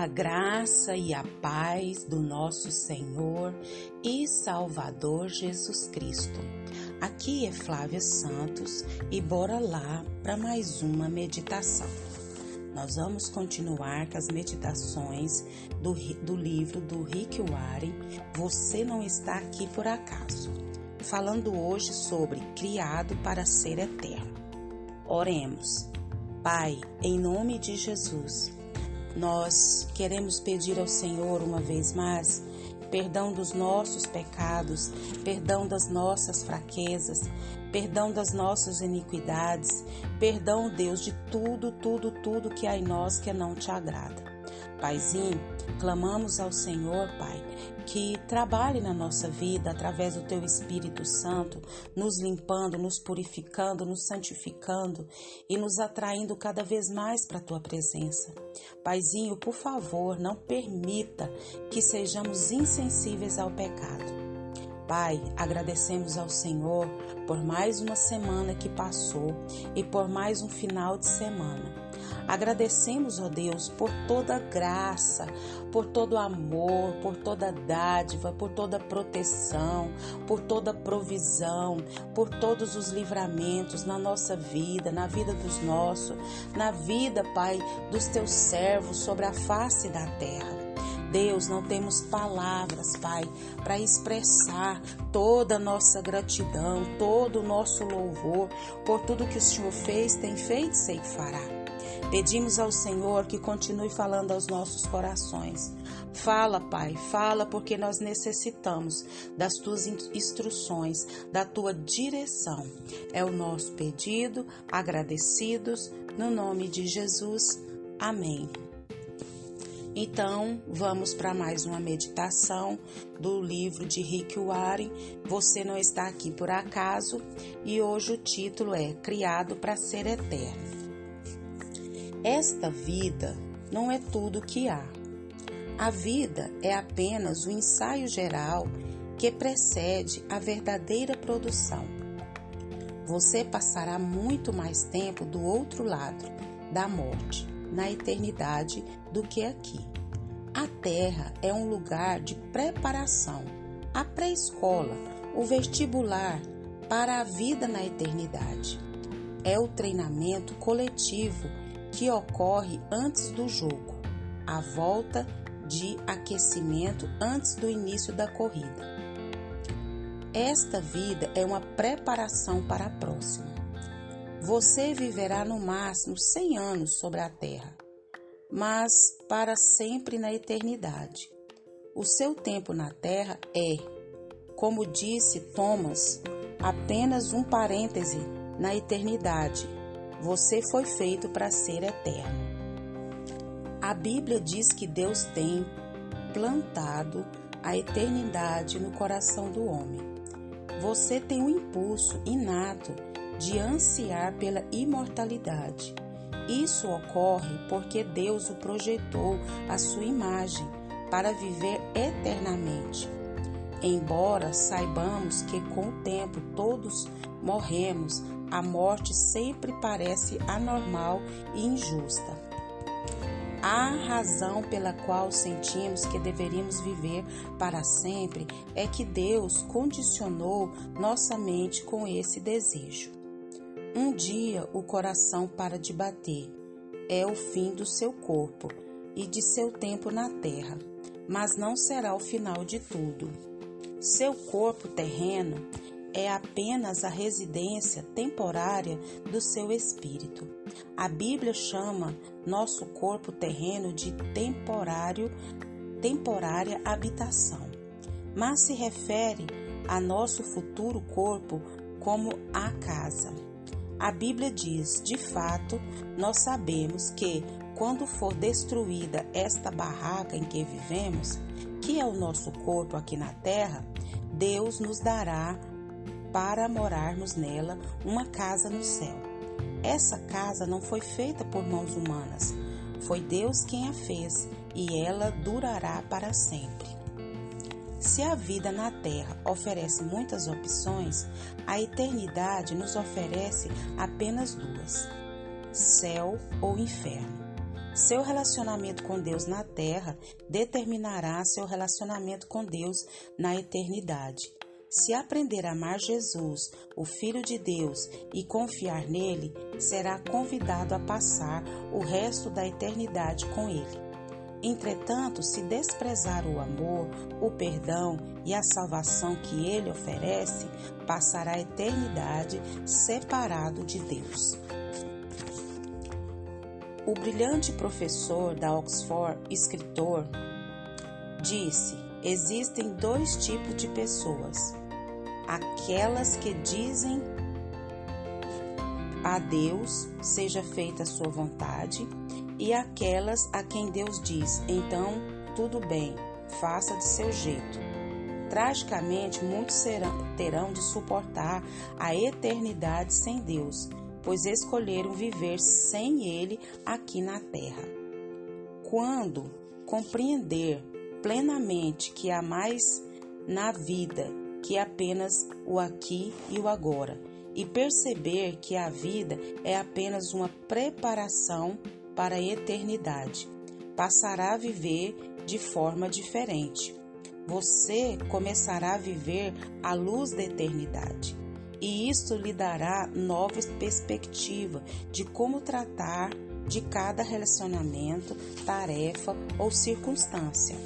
A graça e a paz do nosso Senhor e Salvador Jesus Cristo. Aqui é Flávia Santos e bora lá para mais uma meditação. Nós vamos continuar com as meditações do, do livro do Rick Warren, Você Não Está Aqui Por Acaso, falando hoje sobre Criado para Ser Eterno. Oremos. Pai, em nome de Jesus, nós queremos pedir ao Senhor uma vez mais perdão dos nossos pecados, perdão das nossas fraquezas, perdão das nossas iniquidades, perdão, Deus, de tudo, tudo, tudo que há em nós que não te agrada. Paizinho, clamamos ao Senhor, Pai, que trabalhe na nossa vida através do Teu Espírito Santo, nos limpando, nos purificando, nos santificando e nos atraindo cada vez mais para a Tua presença. Paizinho, por favor, não permita que sejamos insensíveis ao pecado. Pai, agradecemos ao Senhor por mais uma semana que passou e por mais um final de semana. Agradecemos, ó Deus, por toda graça, por todo amor, por toda dádiva, por toda proteção, por toda provisão, por todos os livramentos na nossa vida, na vida dos nossos, na vida, Pai, dos teus servos sobre a face da terra. Deus, não temos palavras, Pai, para expressar toda a nossa gratidão, todo o nosso louvor por tudo que o Senhor fez, tem feito e sei que fará. Pedimos ao Senhor que continue falando aos nossos corações. Fala, Pai, fala porque nós necessitamos das tuas instruções, da tua direção. É o nosso pedido, agradecidos, no nome de Jesus. Amém. Então, vamos para mais uma meditação do livro de Rick Warren. Você não está aqui por acaso, e hoje o título é Criado para ser Eterno. Esta vida não é tudo que há. A vida é apenas o ensaio geral que precede a verdadeira produção. Você passará muito mais tempo do outro lado da morte, na eternidade, do que aqui. A Terra é um lugar de preparação, a pré-escola, o vestibular para a vida na eternidade. É o treinamento coletivo que ocorre antes do jogo, a volta de aquecimento antes do início da corrida. Esta vida é uma preparação para a próxima. Você viverá no máximo 100 anos sobre a terra, mas para sempre na eternidade. O seu tempo na terra é, como disse Thomas, apenas um parêntese na eternidade você foi feito para ser eterno. A Bíblia diz que Deus tem plantado a eternidade no coração do homem. Você tem um impulso inato de ansiar pela imortalidade. Isso ocorre porque Deus o projetou à sua imagem para viver eternamente. Embora saibamos que com o tempo todos morremos, a morte sempre parece anormal e injusta. A razão pela qual sentimos que deveríamos viver para sempre é que Deus condicionou nossa mente com esse desejo. Um dia o coração para de bater, é o fim do seu corpo e de seu tempo na terra, mas não será o final de tudo. Seu corpo terreno é apenas a residência temporária do seu espírito. A Bíblia chama nosso corpo terreno de temporário, temporária habitação, mas se refere a nosso futuro corpo como a casa. A Bíblia diz: de fato, nós sabemos que quando for destruída esta barraca em que vivemos, que é o nosso corpo aqui na terra, Deus nos dará para morarmos nela uma casa no céu. Essa casa não foi feita por mãos humanas, foi Deus quem a fez e ela durará para sempre. Se a vida na Terra oferece muitas opções, a eternidade nos oferece apenas duas: céu ou inferno. Seu relacionamento com Deus na terra determinará seu relacionamento com Deus na eternidade. Se aprender a amar Jesus, o Filho de Deus, e confiar nele, será convidado a passar o resto da eternidade com ele. Entretanto, se desprezar o amor, o perdão e a salvação que ele oferece, passará a eternidade separado de Deus. O brilhante professor da Oxford, escritor, disse: existem dois tipos de pessoas: aquelas que dizem a Deus seja feita a sua vontade, e aquelas a quem Deus diz: então tudo bem, faça de seu jeito. Tragicamente, muitos serão, terão de suportar a eternidade sem Deus, pois escolheram viver sem Ele aqui na terra. Quando compreender plenamente que há mais na vida que apenas o aqui e o agora, e perceber que a vida é apenas uma preparação para a eternidade, passará a viver de forma diferente. Você começará a viver à luz da eternidade e isto lhe dará nova perspectiva de como tratar de cada relacionamento, tarefa ou circunstância.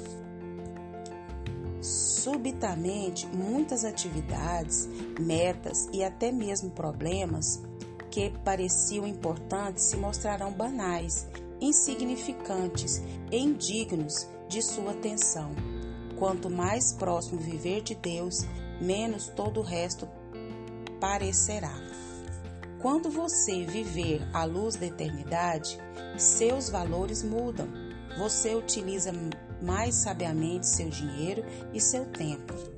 Subitamente, muitas atividades, metas e até mesmo problemas que pareciam importantes se mostrarão banais, insignificantes e indignos de sua atenção. Quanto mais próximo viver de Deus, menos todo o resto parecerá. Quando você viver à luz da eternidade, seus valores mudam. Você utiliza mais sabiamente seu dinheiro e seu tempo.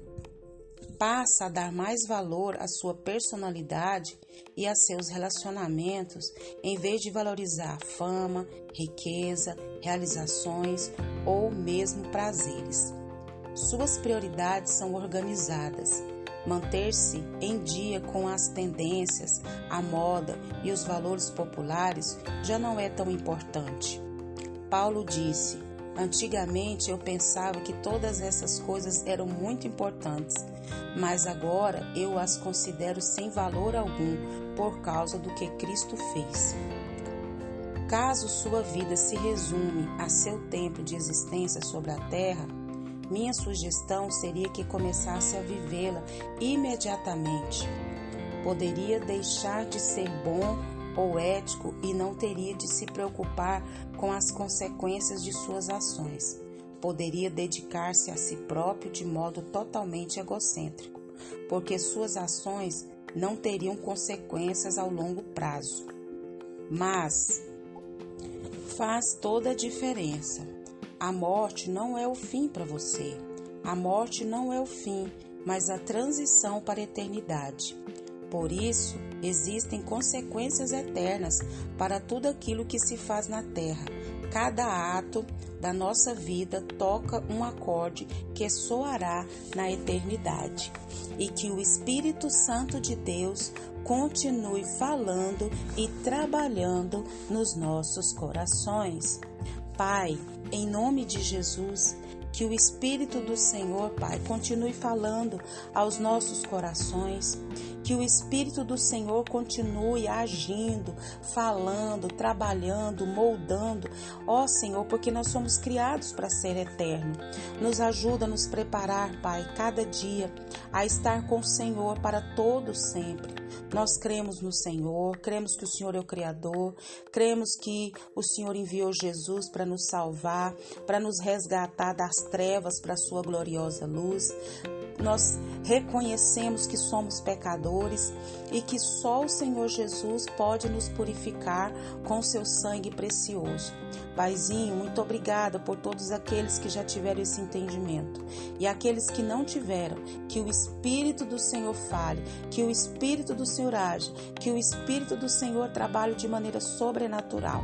Passa a dar mais valor à sua personalidade e a seus relacionamentos, em vez de valorizar fama, riqueza, realizações ou mesmo prazeres. Suas prioridades são organizadas Manter-se em dia com as tendências, a moda e os valores populares já não é tão importante. Paulo disse: Antigamente eu pensava que todas essas coisas eram muito importantes, mas agora eu as considero sem valor algum por causa do que Cristo fez. Caso sua vida se resume a seu tempo de existência sobre a terra, minha sugestão seria que começasse a vivê-la imediatamente. Poderia deixar de ser bom ou ético e não teria de se preocupar com as consequências de suas ações. Poderia dedicar-se a si próprio de modo totalmente egocêntrico, porque suas ações não teriam consequências ao longo prazo. Mas faz toda a diferença a morte não é o fim para você. A morte não é o fim, mas a transição para a eternidade. Por isso, existem consequências eternas para tudo aquilo que se faz na terra. Cada ato da nossa vida toca um acorde que soará na eternidade. E que o Espírito Santo de Deus continue falando e trabalhando nos nossos corações. Pai, em nome de Jesus, que o Espírito do Senhor, Pai, continue falando aos nossos corações, que o Espírito do Senhor continue agindo, falando, trabalhando, moldando. Ó Senhor, porque nós somos criados para ser eterno. Nos ajuda a nos preparar, Pai, cada dia a estar com o Senhor para todo sempre. Nós cremos no Senhor, cremos que o Senhor é o Criador, cremos que o Senhor enviou Jesus para nos salvar, para nos resgatar das trevas para a sua gloriosa luz. Nós reconhecemos que somos pecadores e que só o Senhor Jesus pode nos purificar com seu sangue precioso. Paizinho, muito obrigada por todos aqueles que já tiveram esse entendimento e aqueles que não tiveram, que o Espírito do Senhor fale, que o Espírito do Senhor age, que o Espírito do Senhor trabalhe de maneira sobrenatural.